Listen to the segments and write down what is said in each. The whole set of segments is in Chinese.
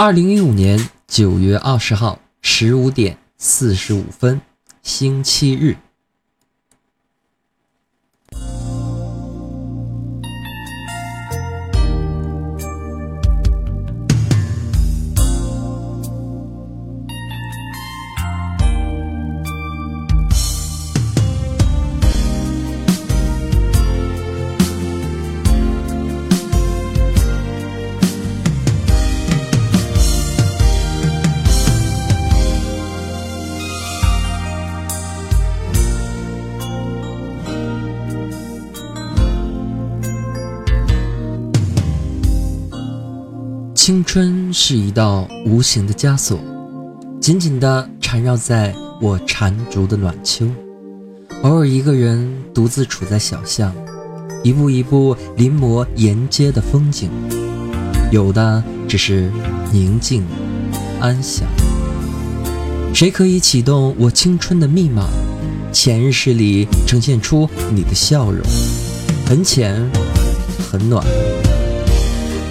二零一五年九月二十号十五点四十五分，星期日。是一道无形的枷锁，紧紧地缠绕在我缠足的暖秋。偶尔一个人独自处在小巷，一步一步临摹沿街的风景，有的只是宁静安详。谁可以启动我青春的密码？潜意识里呈现出你的笑容，很浅，很暖。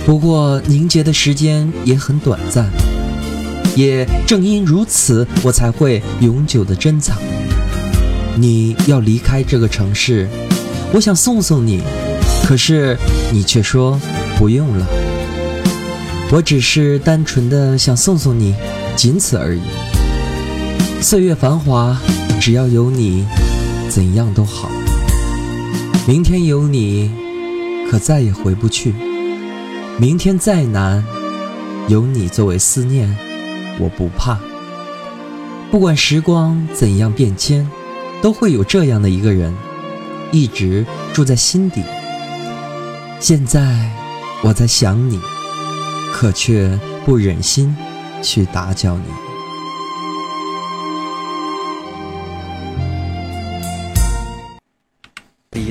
不过凝结的时间也很短暂，也正因如此，我才会永久的珍藏。你要离开这个城市，我想送送你，可是你却说不用了。我只是单纯的想送送你，仅此而已。岁月繁华，只要有你，怎样都好。明天有你，可再也回不去。明天再难，有你作为思念，我不怕。不管时光怎样变迁，都会有这样的一个人，一直住在心底。现在我在想你，可却不忍心去打搅你。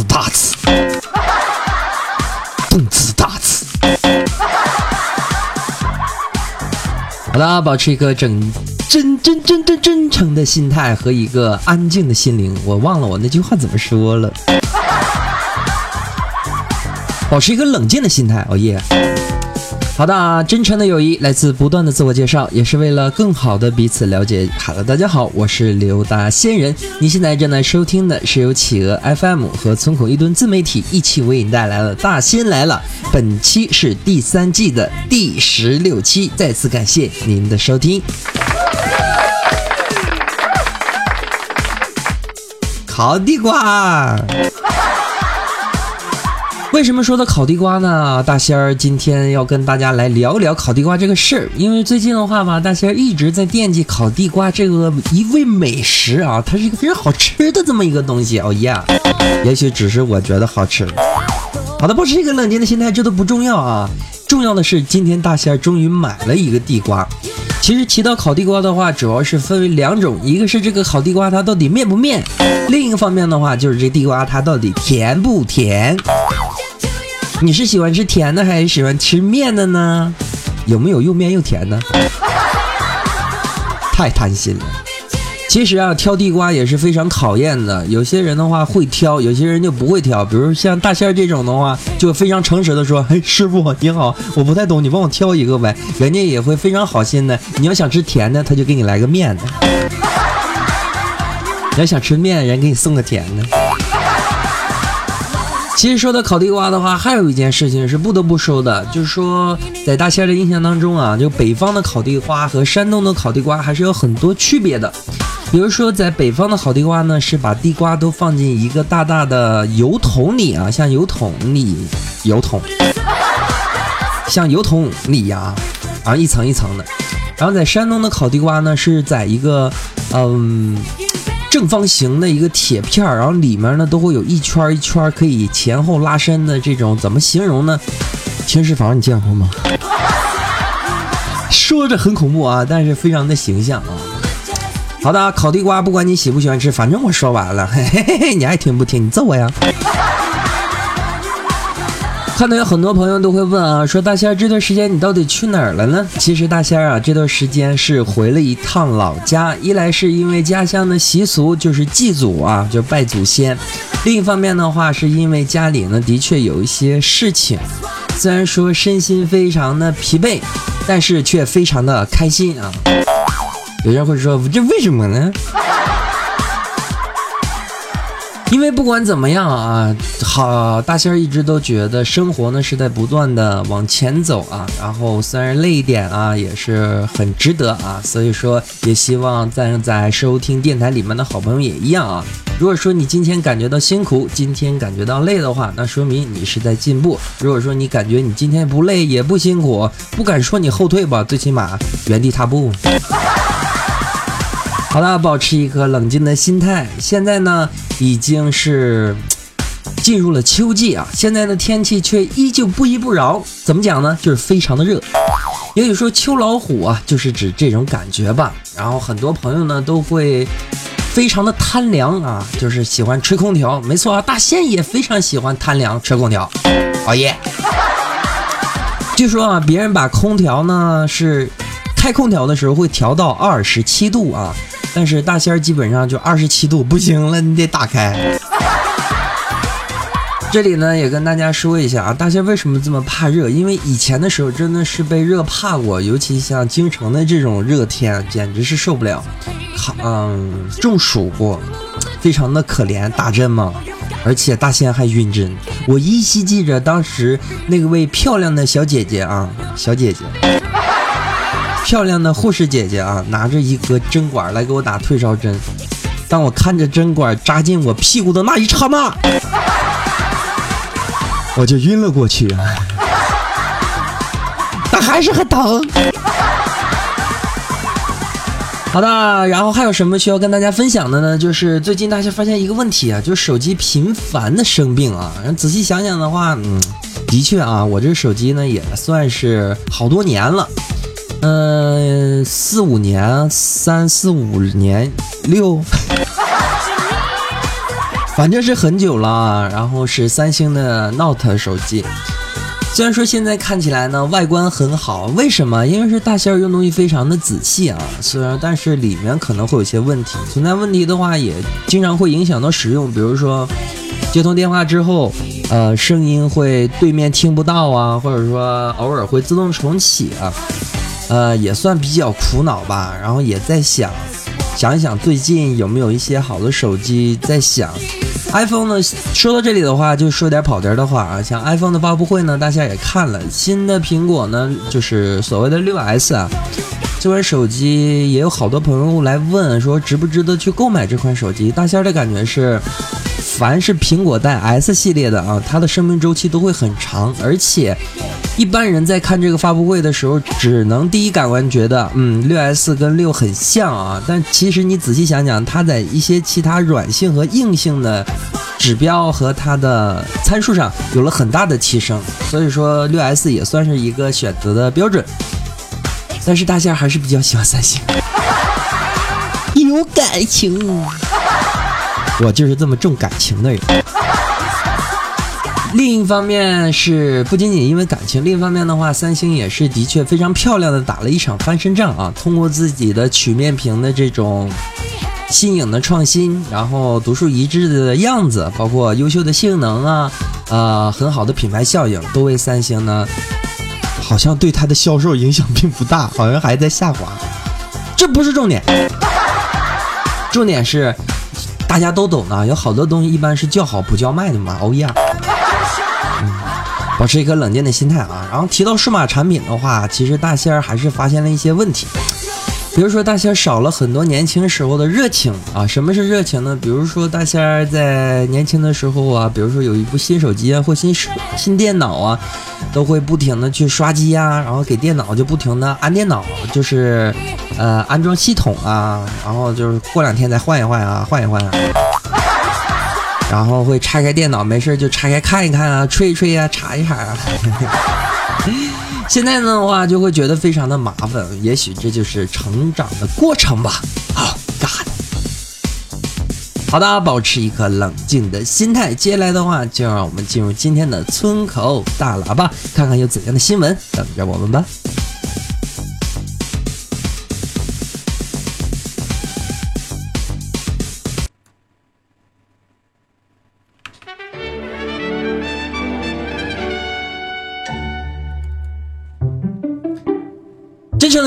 动次大次，动次大次。好的，保持一个整真真真真真诚的心态和一个安静的心灵。我忘了我那句话怎么说了。保持一个冷静的心态，哦耶。好的啊，真诚的友谊来自不断的自我介绍，也是为了更好的彼此了解。Hello，大家好，我是刘大仙人。您现在正在收听的是由企鹅 FM 和村口一吨自媒体一起为你带来的《大仙来了》。本期是第三季的第十六期，再次感谢您的收听。烤地瓜。为什么说到烤地瓜呢？大仙儿今天要跟大家来聊聊烤地瓜这个事儿。因为最近的话吧，大仙儿一直在惦记烤地瓜这个一味美食啊，它是一个非常好吃的这么一个东西。哦呀，也许只是我觉得好吃。好的，保持一个冷静的心态，这都不重要啊。重要的是，今天大仙儿终于买了一个地瓜。其实提到烤地瓜的话，主要是分为两种，一个是这个烤地瓜它到底面不面，另一个方面的话就是这地瓜它到底甜不甜。你是喜欢吃甜的还是喜欢吃面的呢？有没有又面又甜的？太贪心了。其实啊，挑地瓜也是非常考验的。有些人的话会挑，有些人就不会挑。比如像大仙儿这种的话，就非常诚实的说：“哎，师傅你好，我不太懂，你帮我挑一个呗。”人家也会非常好心的。你要想吃甜的，他就给你来个面的；你要想吃面，人给你送个甜的。其实说到烤地瓜的话，还有一件事情是不得不说的，就是说在大仙的印象当中啊，就北方的烤地瓜和山东的烤地瓜还是有很多区别的。比如说在北方的烤地瓜呢，是把地瓜都放进一个大大的油桶里啊，像油桶里油桶，像油桶里呀，啊一层一层的。然后在山东的烤地瓜呢，是在一个嗯正方形的一个铁片，然后里面呢都会有一圈一圈可以前后拉伸的这种，怎么形容呢？停尸房你见过吗？说着很恐怖啊，但是非常的形象啊。好的，烤地瓜不管你喜不喜欢吃，反正我说完了，嘿嘿嘿，你爱听不听？你揍我呀！看到有很多朋友都会问啊，说大仙儿这段时间你到底去哪儿了呢？其实大仙儿啊这段时间是回了一趟老家，一来是因为家乡的习俗就是祭祖啊，就拜祖先；另一方面的话，是因为家里呢的确有一些事情，虽然说身心非常的疲惫，但是却非常的开心啊。有人会说，这为什么呢？因为不管怎么样啊，好大仙儿一直都觉得生活呢是在不断的往前走啊，然后虽然累一点啊，也是很值得啊，所以说也希望在在收听电台里面的好朋友也一样啊。如果说你今天感觉到辛苦，今天感觉到累的话，那说明你是在进步；如果说你感觉你今天不累也不辛苦，不敢说你后退吧，最起码原地踏步。好了，保持一颗冷静的心态。现在呢，已经是进入了秋季啊，现在的天气却依旧不依不饶。怎么讲呢？就是非常的热。也许说秋老虎啊，就是指这种感觉吧。然后很多朋友呢都会非常的贪凉啊，就是喜欢吹空调。没错啊，大仙也非常喜欢贪凉吹空调，熬夜。据说啊，别人把空调呢是开空调的时候会调到二十七度啊。但是大仙儿基本上就二十七度不行了，你得打开。这里呢也跟大家说一下啊，大仙为什么这么怕热？因为以前的时候真的是被热怕过，尤其像京城的这种热天，简直是受不了。好，嗯，中暑过，非常的可怜，打针嘛，而且大仙还晕针。我依稀记着当时那位漂亮的小姐姐啊，小姐姐。漂亮的护士姐姐啊，拿着一个针管来给我打退烧针。当我看着针管扎进我屁股的那一刹那，我就晕了过去。但还是很疼。好的，然后还有什么需要跟大家分享的呢？就是最近大家发现一个问题啊，就是手机频繁的生病啊。仔细想想的话，嗯，的确啊，我这手机呢也算是好多年了。嗯，四五年，三四五年，六，反正是很久了。然后是三星的 Note 手机，虽然说现在看起来呢外观很好，为什么？因为是大仙儿用东西非常的仔细啊。虽然但是里面可能会有些问题，存在问题的话也经常会影响到使用，比如说接通电话之后，呃，声音会对面听不到啊，或者说偶尔会自动重启啊。呃，也算比较苦恼吧，然后也在想，想一想最近有没有一些好的手机，在想，iPhone 呢？说到这里的话，就说点跑题的话啊，像 iPhone 的发布会呢，大家也看了，新的苹果呢，就是所谓的六 S 啊，这款手机也有好多朋友来问说，值不值得去购买这款手机？大仙的感觉是，凡是苹果带 S 系列的啊，它的生命周期都会很长，而且。一般人在看这个发布会的时候，只能第一感官觉得，嗯，六 S 跟六很像啊。但其实你仔细想想，它在一些其他软性和硬性的指标和它的参数上有了很大的提升。所以说，六 S 也算是一个选择的标准。但是大仙还是比较喜欢三星，有感情，我就是这么重感情的人。另一方面是不仅仅因为感情，另一方面的话，三星也是的确非常漂亮的打了一场翻身仗啊！通过自己的曲面屏的这种新颖的创新，然后独树一帜的样子，包括优秀的性能啊，呃，很好的品牌效应，都为三星呢，好像对它的销售影响并不大，好像还在下滑。这不是重点，重点是大家都懂的，有好多东西一般是叫好不叫卖的嘛，欧耶！保持一颗冷静的心态啊。然后提到数码产品的话，其实大仙儿还是发现了一些问题。比如说大仙少了很多年轻时候的热情啊。什么是热情呢？比如说大仙在年轻的时候啊，比如说有一部新手机啊或新新电脑啊，都会不停的去刷机呀，然后给电脑就不停的安电脑，就是呃安装系统啊，然后就是过两天再换一换啊，换一换啊。然后会拆开电脑，没事就拆开看一看啊，吹一吹啊，查一查啊。现在的话就会觉得非常的麻烦，也许这就是成长的过程吧。好，God。好的，保持一颗冷静的心态。接下来的话，就让我们进入今天的村口大喇叭，看看有怎样的新闻等着我们吧。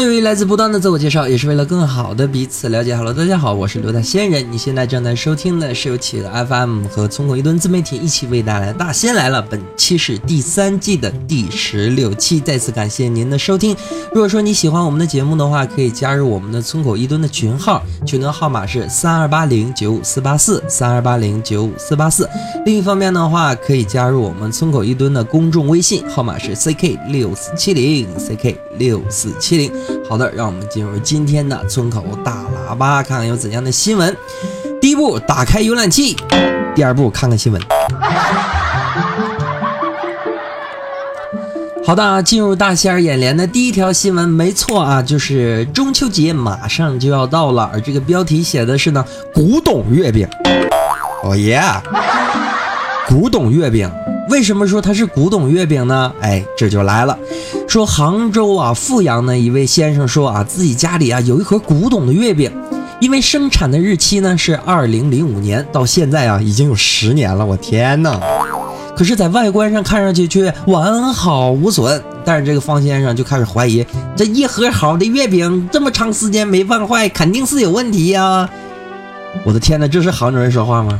的友谊来自不断的自我介绍，也是为了更好的彼此了解。Hello，大家好，我是刘大仙人。你现在正在收听的是由企鹅 FM 和村口一吨自媒体一起为带来的《大仙来了》。本期是第三季的第十六期，再次感谢您的收听。如果说你喜欢我们的节目的话，可以加入我们的村口一吨的群号，群的号码是三二八零九五四八四三二八零九五四八四。另一方面的话，可以加入我们村口一吨的公众微信，号码是 CK 六四七零 CK 六四七零。好的，让我们进入今天的村口大喇叭，看看有怎样的新闻。第一步，打开浏览器；第二步，看看新闻。好的，进入大仙儿眼帘的第一条新闻，没错啊，就是中秋节马上就要到了，而这个标题写的是呢，古董月饼。哦耶，古董月饼。为什么说它是古董月饼呢？哎，这就来了。说杭州啊，富阳的一位先生说啊，自己家里啊有一盒古董的月饼，因为生产的日期呢是二零零五年，到现在啊已经有十年了。我天哪！可是，在外观上看上去却完好无损。但是这个方先生就开始怀疑，这一盒好的月饼这么长时间没放坏，肯定是有问题呀！我的天哪，这是杭州人说话吗？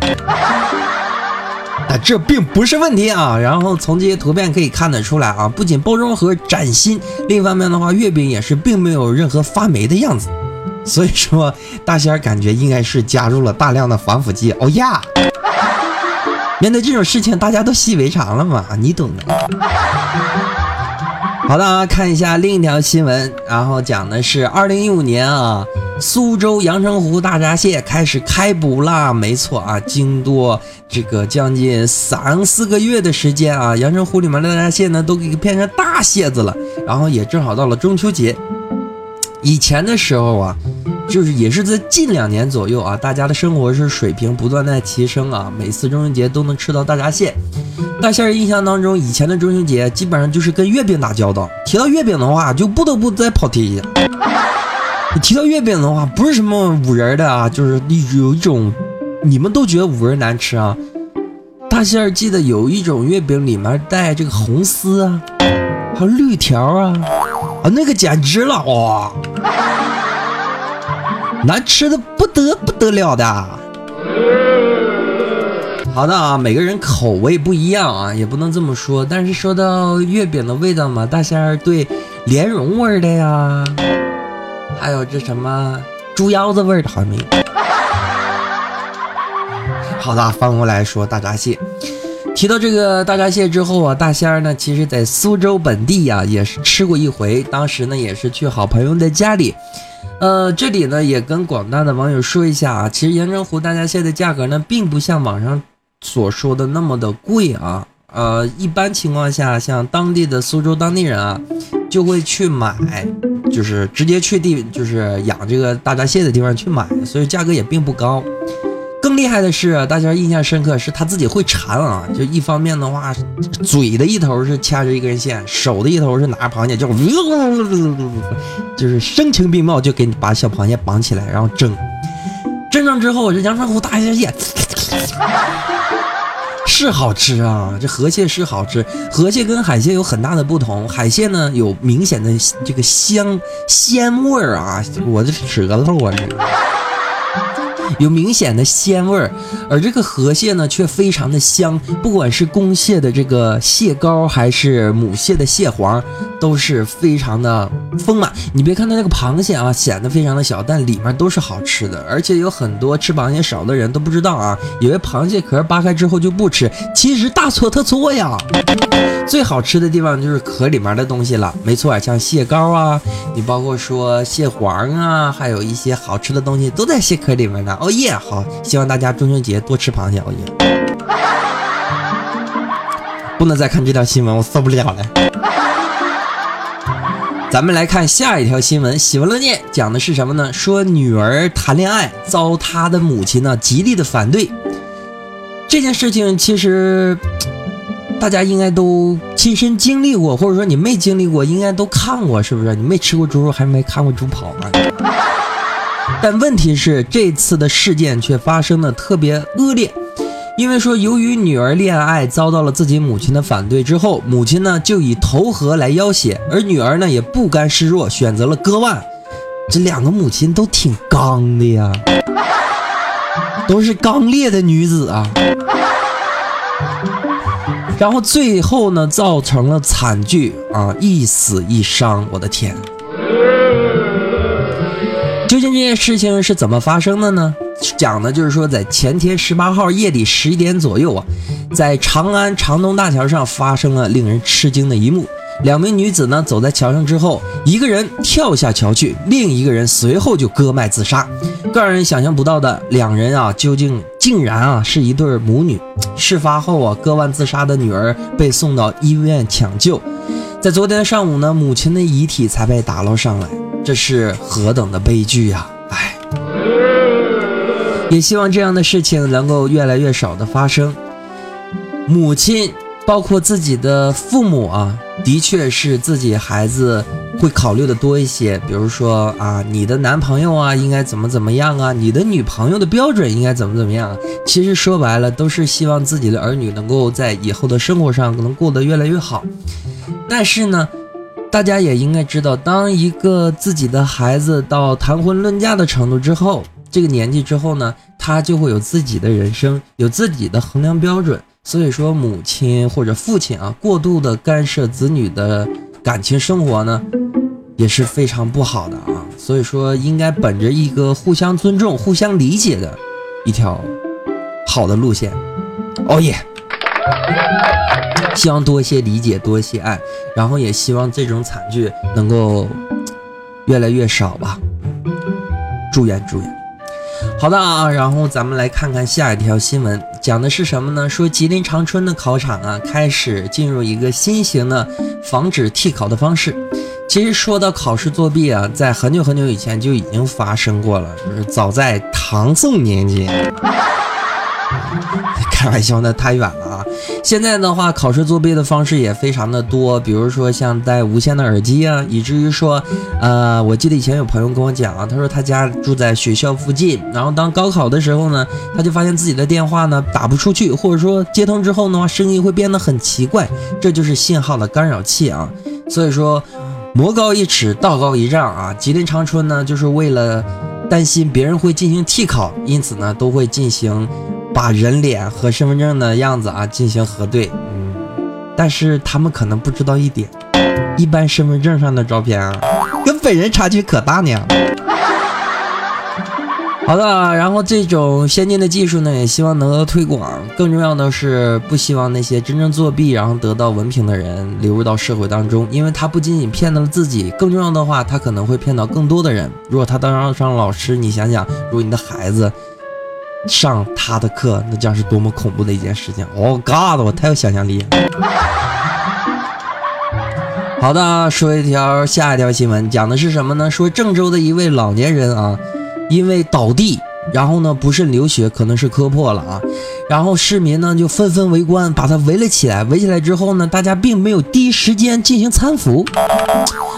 啊，这并不是问题啊！然后从这些图片可以看得出来啊，不仅包装盒崭新，另一方面的话，月饼也是并没有任何发霉的样子。所以说，大仙儿感觉应该是加入了大量的防腐剂。哦呀！面对这种事情，大家都习以为常了嘛，你懂的。好的啊，看一下另一条新闻，然后讲的是二零一五年啊。苏州阳澄湖大闸蟹开始开捕啦！没错啊，经过这个将近三四个月的时间啊，阳澄湖里面的大闸蟹呢都给变成大蟹子了。然后也正好到了中秋节。以前的时候啊，就是也是在近两年左右啊，大家的生活是水平不断在提升啊，每次中秋节都能吃到大闸蟹。大仙儿印象当中，以前的中秋节基本上就是跟月饼打交道。提到月饼的话，就不得不再跑题一下。你 提到月饼的话，不是什么五仁的啊，就是有一种，你们都觉得五仁难吃啊。大仙儿记得有一种月饼里面带这个红丝啊，还有绿条啊，啊那个简直了哇，难吃的不得不得了的。好的啊，每个人口味不一样啊，也不能这么说。但是说到月饼的味道嘛，大仙儿对莲蓉味的呀。还有这什么猪腰子味儿的好像没有。好的，翻过来说大闸蟹。提到这个大闸蟹之后啊，大仙儿呢，其实在苏州本地呀也是吃过一回。当时呢也是去好朋友的家里。呃，这里呢也跟广大的网友说一下啊，其实阳澄湖大闸蟹的价格呢，并不像网上所说的那么的贵啊。呃，一般情况下，像当地的苏州当地人啊，就会去买。就是直接去地，就是养这个大闸蟹的地方去买，所以价格也并不高。更厉害的是，大家印象深刻是他自己会缠啊，就一方面的话，嘴的一头是掐着一根线，手的一头是拿着螃蟹，就呜呜呜呜呜就是声情并茂，就给你把小螃蟹绑起来，然后蒸。蒸上之后，这阳澄湖大闸蟹。是好吃啊，这河蟹是好吃。河蟹跟海蟹有很大的不同，海蟹呢有明显的这个香鲜味儿啊，我这舌头啊，有明显的鲜味儿，而这个河蟹呢却非常的香。不管是公蟹的这个蟹膏，还是母蟹的蟹黄，都是非常的丰满。你别看它那个螃蟹啊，显得非常的小，但里面都是好吃的。而且有很多吃螃蟹少的人都不知道啊，以为螃蟹壳扒开之后就不吃，其实大错特错呀。最好吃的地方就是壳里面的东西了，没错，像蟹膏啊，你包括说蟹黄啊，还有一些好吃的东西都在蟹壳里面呢。熬夜，好，希望大家中秋节多吃螃蟹。熬夜，不能再看这条新闻，我受不了了。咱们来看下一条新闻，喜闻乐见，讲的是什么呢？说女儿谈恋爱遭她的母亲呢极力的反对，这件事情其实。大家应该都亲身经历过，或者说你没经历过，应该都看过，是不是？你没吃过猪肉，还没看过猪跑吗？但问题是，这次的事件却发生的特别恶劣，因为说由于女儿恋爱遭到了自己母亲的反对之后，母亲呢就以投河来要挟，而女儿呢也不甘示弱，选择了割腕。这两个母亲都挺刚的呀，都是刚烈的女子啊。然后最后呢，造成了惨剧啊，一死一伤。我的天！究竟这件事情是怎么发生的呢？讲的就是说，在前天十八号夜里十一点左右啊，在长安长东大桥上发生了令人吃惊的一幕。两名女子呢，走在桥上之后，一个人跳下桥去，另一个人随后就割脉自杀。更让人想象不到的，两人啊，究竟竟然啊是一对母女。事发后啊，割腕自杀的女儿被送到医院抢救，在昨天上午呢，母亲的遗体才被打捞上来。这是何等的悲剧呀！唉，也希望这样的事情能够越来越少的发生。母亲。包括自己的父母啊，的确是自己孩子会考虑的多一些。比如说啊，你的男朋友啊应该怎么怎么样啊，你的女朋友的标准应该怎么怎么样。其实说白了，都是希望自己的儿女能够在以后的生活上能过得越来越好。但是呢，大家也应该知道，当一个自己的孩子到谈婚论嫁的程度之后，这个年纪之后呢，他就会有自己的人生，有自己的衡量标准。所以说，母亲或者父亲啊，过度的干涉子女的感情生活呢，也是非常不好的啊。所以说，应该本着一个互相尊重、互相理解的一条好的路线。哦耶！希望多一些理解，多一些爱，然后也希望这种惨剧能够越来越少吧。祝愿，祝愿。好的啊，然后咱们来看看下一条新闻，讲的是什么呢？说吉林长春的考场啊，开始进入一个新型的防止替考的方式。其实说到考试作弊啊，在很久很久以前就已经发生过了，就是早在唐宋年间。开玩笑，那太远了啊！现在的话，考试作弊的方式也非常的多，比如说像戴无线的耳机啊，以至于说，呃，我记得以前有朋友跟我讲啊，他说他家住在学校附近，然后当高考的时候呢，他就发现自己的电话呢打不出去，或者说接通之后的话，声音会变得很奇怪，这就是信号的干扰器啊。所以说，魔高一尺，道高一丈啊！吉林长春呢，就是为了担心别人会进行替考，因此呢，都会进行。把人脸和身份证的样子啊进行核对，嗯，但是他们可能不知道一点，一般身份证上的照片啊，跟本人差距可大呢。好的，然后这种先进的技术呢，也希望能够推广。更重要的是，不希望那些真正作弊然后得到文凭的人流入到社会当中，因为他不仅仅骗到了自己，更重要的话，他可能会骗到更多的人。如果他当上老师，你想想，如果你的孩子。上他的课，那将是多么恐怖的一件事情！哦，God，我太有想象力。好的，说一条下一条新闻，讲的是什么呢？说郑州的一位老年人啊，因为倒地，然后呢不慎流血，可能是磕破了啊。然后市民呢就纷纷围观，把他围了起来。围起来之后呢，大家并没有第一时间进行搀扶，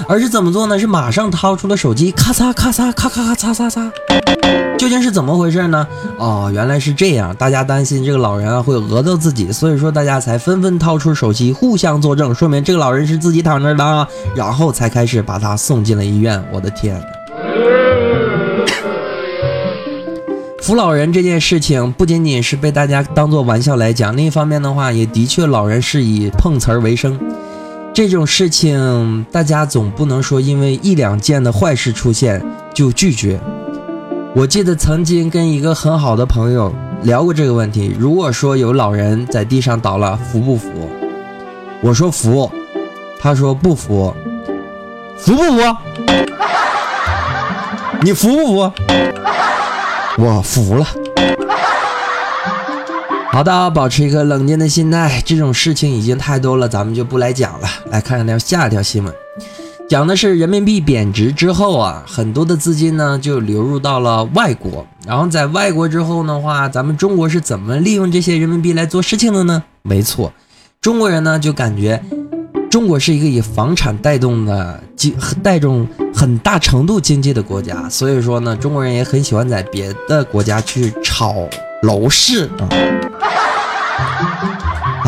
而是怎么做呢？是马上掏出了手机，咔嚓咔嚓咔咔咔嚓嚓嚓。究竟是怎么回事呢？哦，原来是这样。大家担心这个老人啊会讹到自己，所以说大家才纷纷掏出手机互相作证，说明这个老人是自己躺着的，然后才开始把他送进了医院。我的天！扶老人这件事情不仅仅是被大家当做玩笑来讲，另一方面的话，也的确老人是以碰瓷儿为生。这种事情，大家总不能说因为一两件的坏事出现就拒绝。我记得曾经跟一个很好的朋友聊过这个问题。如果说有老人在地上倒了，扶不扶？我说扶，他说不扶。扶不扶？你服不服？我服了。好的，保持一个冷静的心态。这种事情已经太多了，咱们就不来讲了。来看看条下一条新闻。讲的是人民币贬值之后啊，很多的资金呢就流入到了外国，然后在外国之后的话，咱们中国是怎么利用这些人民币来做事情的呢？没错，中国人呢就感觉中国是一个以房产带动的经带动很大程度经济的国家，所以说呢，中国人也很喜欢在别的国家去炒楼市啊。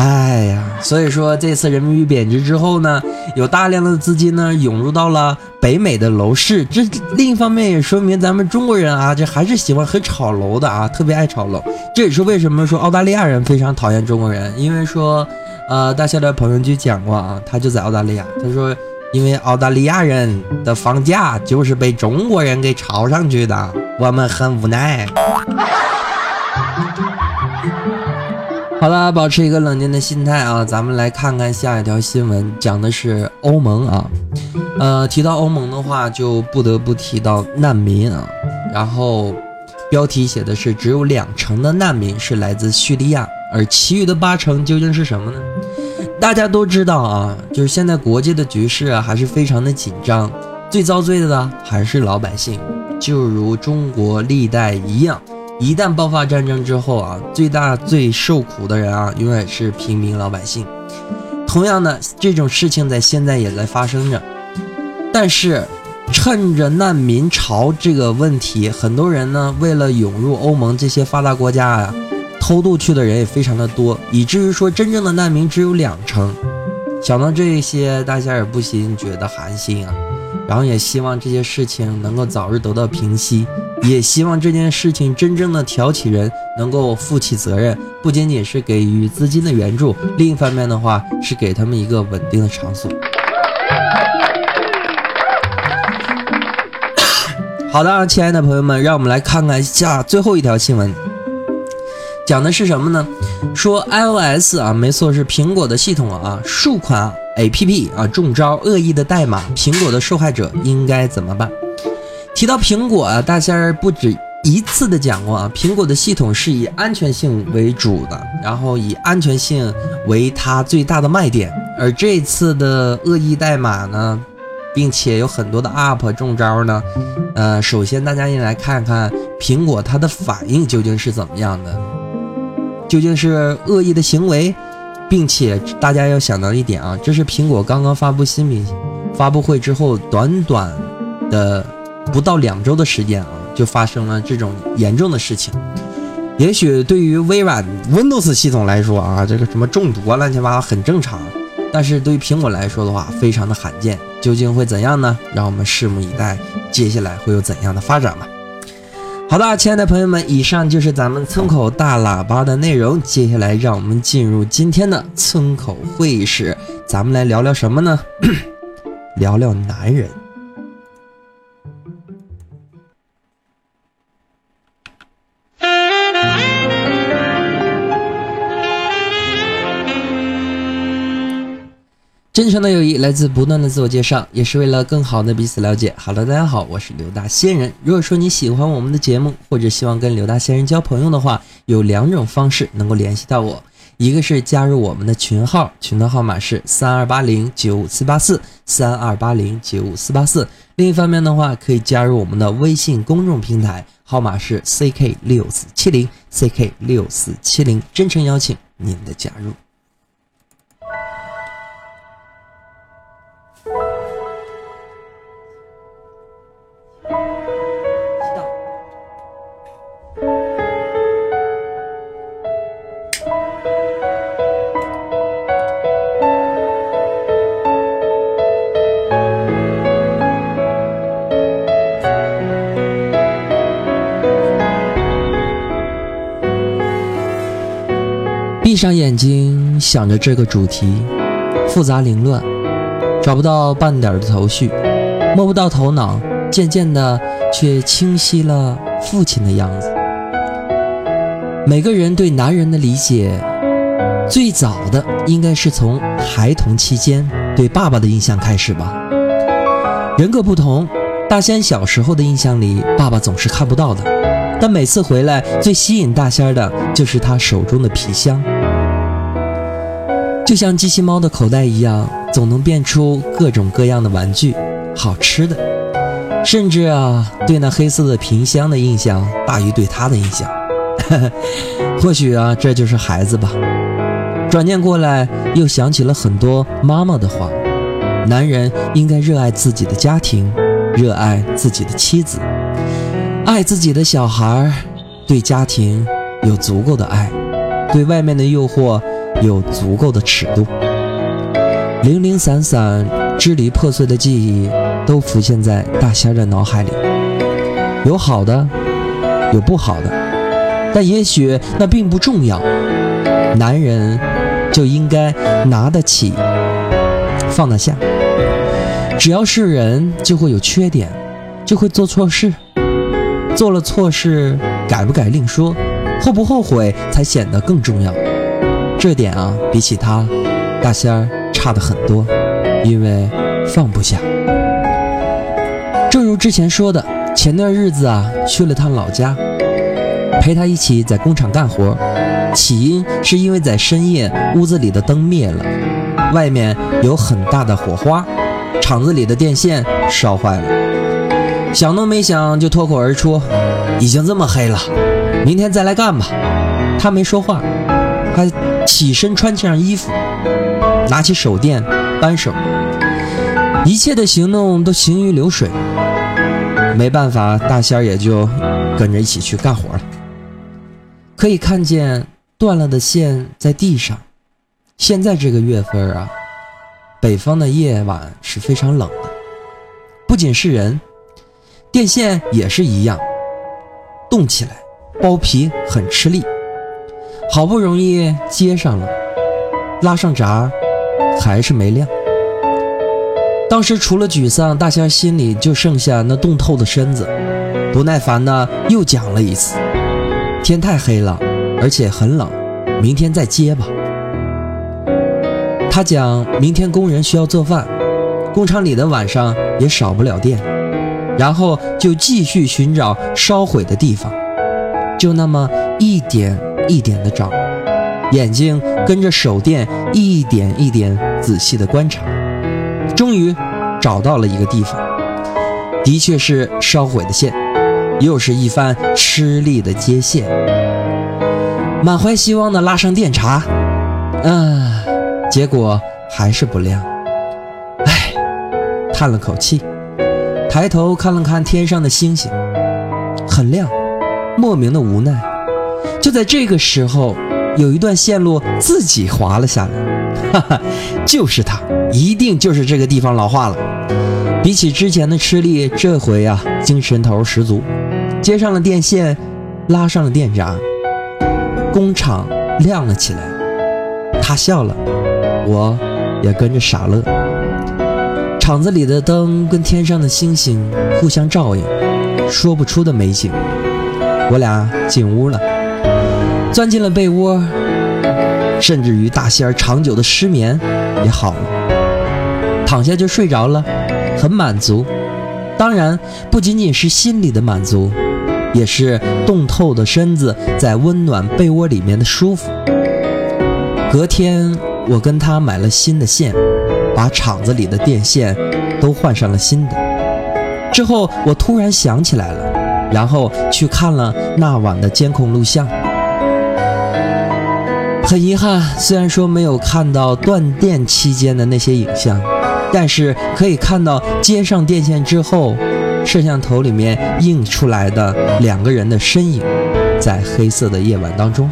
哎呀，所以说这次人民币贬值之后呢，有大量的资金呢涌入到了北美的楼市。这另一方面也说明咱们中国人啊，这还是喜欢很炒楼的啊，特别爱炒楼。这也是为什么说澳大利亚人非常讨厌中国人，因为说，呃，大笑的朋友就讲过啊，他就在澳大利亚，他说，因为澳大利亚人的房价就是被中国人给炒上去的，我们很无奈。好了，保持一个冷静的心态啊，咱们来看看下一条新闻，讲的是欧盟啊。呃，提到欧盟的话，就不得不提到难民啊。然后，标题写的是只有两成的难民是来自叙利亚，而其余的八成究竟是什么呢？大家都知道啊，就是现在国际的局势啊，还是非常的紧张，最遭罪的呢还是老百姓，就如中国历代一样。一旦爆发战争之后啊，最大最受苦的人啊，永远是平民老百姓。同样的，这种事情在现在也在发生着。但是，趁着难民潮这个问题，很多人呢为了涌入欧盟这些发达国家啊，偷渡去的人也非常的多，以至于说真正的难民只有两成。想到这些，大家也不禁觉得寒心啊。然后也希望这些事情能够早日得到平息，也希望这件事情真正的挑起人能够负起责任，不仅仅是给予资金的援助，另一方面的话是给他们一个稳定的场所。好的，亲爱的朋友们，让我们来看看下最后一条新闻，讲的是什么呢？说 iOS 啊，没错，是苹果的系统啊，数款。A P P 啊，中招恶意的代码，苹果的受害者应该怎么办？提到苹果啊，大仙儿不止一次的讲过啊，苹果的系统是以安全性为主的，然后以安全性为它最大的卖点。而这次的恶意代码呢，并且有很多的 App 中招呢，呃，首先大家先来看看苹果它的反应究竟是怎么样的，究竟是恶意的行为？并且大家要想到一点啊，这是苹果刚刚发布新品发布会之后，短短的不到两周的时间啊，就发生了这种严重的事情。也许对于微软 Windows 系统来说啊，这个什么中毒啊、乱七八糟很正常，但是对于苹果来说的话，非常的罕见。究竟会怎样呢？让我们拭目以待，接下来会有怎样的发展吧。好的，亲爱的朋友们，以上就是咱们村口大喇叭的内容。接下来，让我们进入今天的村口会议室，咱们来聊聊什么呢？聊聊男人。真诚的友谊来自不断的自我介绍，也是为了更好的彼此了解。好了，大家好，我是刘大仙人。如果说你喜欢我们的节目，或者希望跟刘大仙人交朋友的话，有两种方式能够联系到我，一个是加入我们的群号，群的号码是三二八零九五四八四三二八零九五四八四。另一方面的话，可以加入我们的微信公众平台，号码是 ck 六四七零 ck 六四七零。真诚邀请您的加入。闭上眼睛想着这个主题，复杂凌乱，找不到半点的头绪，摸不到头脑，渐渐的却清晰了父亲的样子。每个人对男人的理解，最早的应该是从孩童期间对爸爸的印象开始吧。人各不同，大仙小时候的印象里，爸爸总是看不到的，但每次回来，最吸引大仙的就是他手中的皮箱，就像机器猫的口袋一样，总能变出各种各样的玩具，好吃的，甚至啊，对那黑色的皮箱的印象大于对他的印象。或许啊，这就是孩子吧。转念过来，又想起了很多妈妈的话：男人应该热爱自己的家庭，热爱自己的妻子，爱自己的小孩，对家庭有足够的爱，对外面的诱惑有足够的尺度。零零散散、支离破碎的记忆都浮现在大仙的脑海里，有好的，有不好的。但也许那并不重要，男人就应该拿得起，放得下。只要是人，就会有缺点，就会做错事。做了错事，改不改另说，后不后悔才显得更重要。这点啊，比起他，大仙儿差的很多，因为放不下。正如之前说的，前段日子啊，去了趟老家。陪他一起在工厂干活，起因是因为在深夜屋子里的灯灭了，外面有很大的火花，厂子里的电线烧坏了。想都没想就脱口而出：“已经这么黑了，明天再来干吧。”他没说话，还起身穿上衣服，拿起手电扳手，一切的行动都行云流水。没办法，大仙儿也就跟着一起去干活了。可以看见断了的线在地上。现在这个月份啊，北方的夜晚是非常冷的，不仅是人，电线也是一样，动起来剥皮很吃力。好不容易接上了，拉上闸，还是没亮。当时除了沮丧，大仙心里就剩下那冻透的身子，不耐烦的又讲了一次。天太黑了，而且很冷，明天再接吧。他讲明天工人需要做饭，工厂里的晚上也少不了电，然后就继续寻找烧毁的地方，就那么一点一点的找，眼睛跟着手电一点一点仔细的观察，终于找到了一个地方，的确是烧毁的线。又是一番吃力的接线，满怀希望的拉上电闸，嗯，结果还是不亮。唉，叹了口气，抬头看了看天上的星星，很亮，莫名的无奈。就在这个时候，有一段线路自己滑了下来，哈哈，就是它，一定就是这个地方老化了。比起之前的吃力，这回啊，精神头十足。接上了电线，拉上了电闸，工厂亮了起来。他笑了，我也跟着傻乐。厂子里的灯跟天上的星星互相照应，说不出的美景。我俩进屋了，钻进了被窝，甚至于大仙儿长久的失眠也好了，躺下就睡着了，很满足。当然，不仅仅是心里的满足。也是冻透的身子在温暖被窝里面的舒服。隔天，我跟他买了新的线，把厂子里的电线都换上了新的。之后，我突然想起来了，然后去看了那晚的监控录像。很遗憾，虽然说没有看到断电期间的那些影像，但是可以看到接上电线之后。摄像头里面映出来的两个人的身影，在黑色的夜晚当中。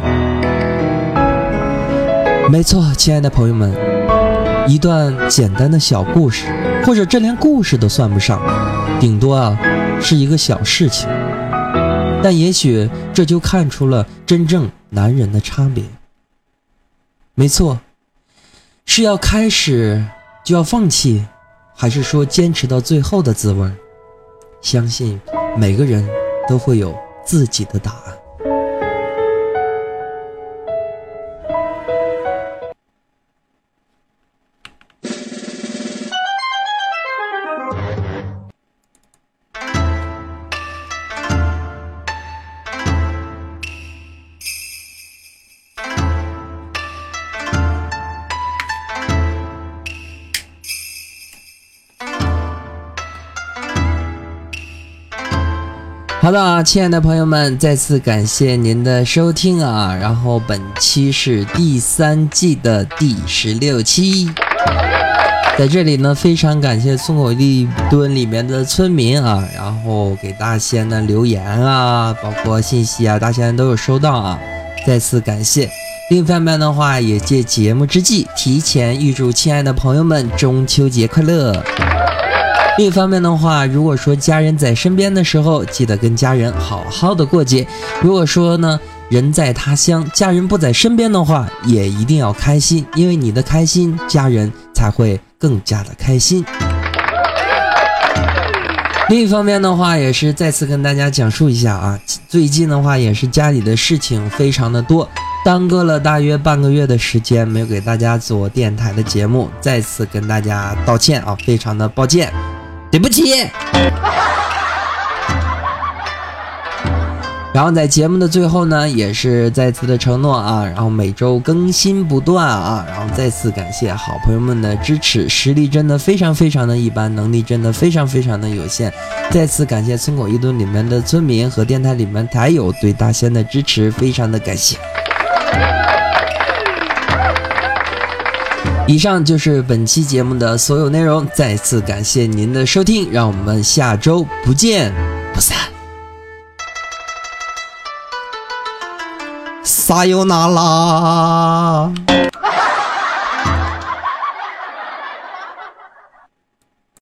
没错，亲爱的朋友们，一段简单的小故事，或者这连故事都算不上，顶多啊是一个小事情，但也许这就看出了真正男人的差别。没错，是要开始就要放弃，还是说坚持到最后的滋味？相信每个人都会有自己的答案。好的啊，亲爱的朋友们，再次感谢您的收听啊！然后本期是第三季的第十六期，在这里呢，非常感谢村口一墩里面的村民啊，然后给大仙的留言啊，包括信息啊，大仙都有收到啊，再次感谢。另一方面的话，也借节目之际，提前预祝亲爱的朋友们中秋节快乐。另一方面的话，如果说家人在身边的时候，记得跟家人好好的过节；如果说呢，人在他乡，家人不在身边的话，也一定要开心，因为你的开心，家人才会更加的开心。另一方面的话，也是再次跟大家讲述一下啊，最近的话也是家里的事情非常的多，耽搁了大约半个月的时间，没有给大家做电台的节目，再次跟大家道歉啊，非常的抱歉。对不起。然后在节目的最后呢，也是再次的承诺啊，然后每周更新不断啊，然后再次感谢好朋友们的支持，实力真的非常非常的一般，能力真的非常非常的有限。再次感谢村口一吨里面的村民和电台里面台友对大仙的支持，非常的感谢。以上就是本期节目的所有内容，再次感谢您的收听，让我们下周不见不散。撒由那拉。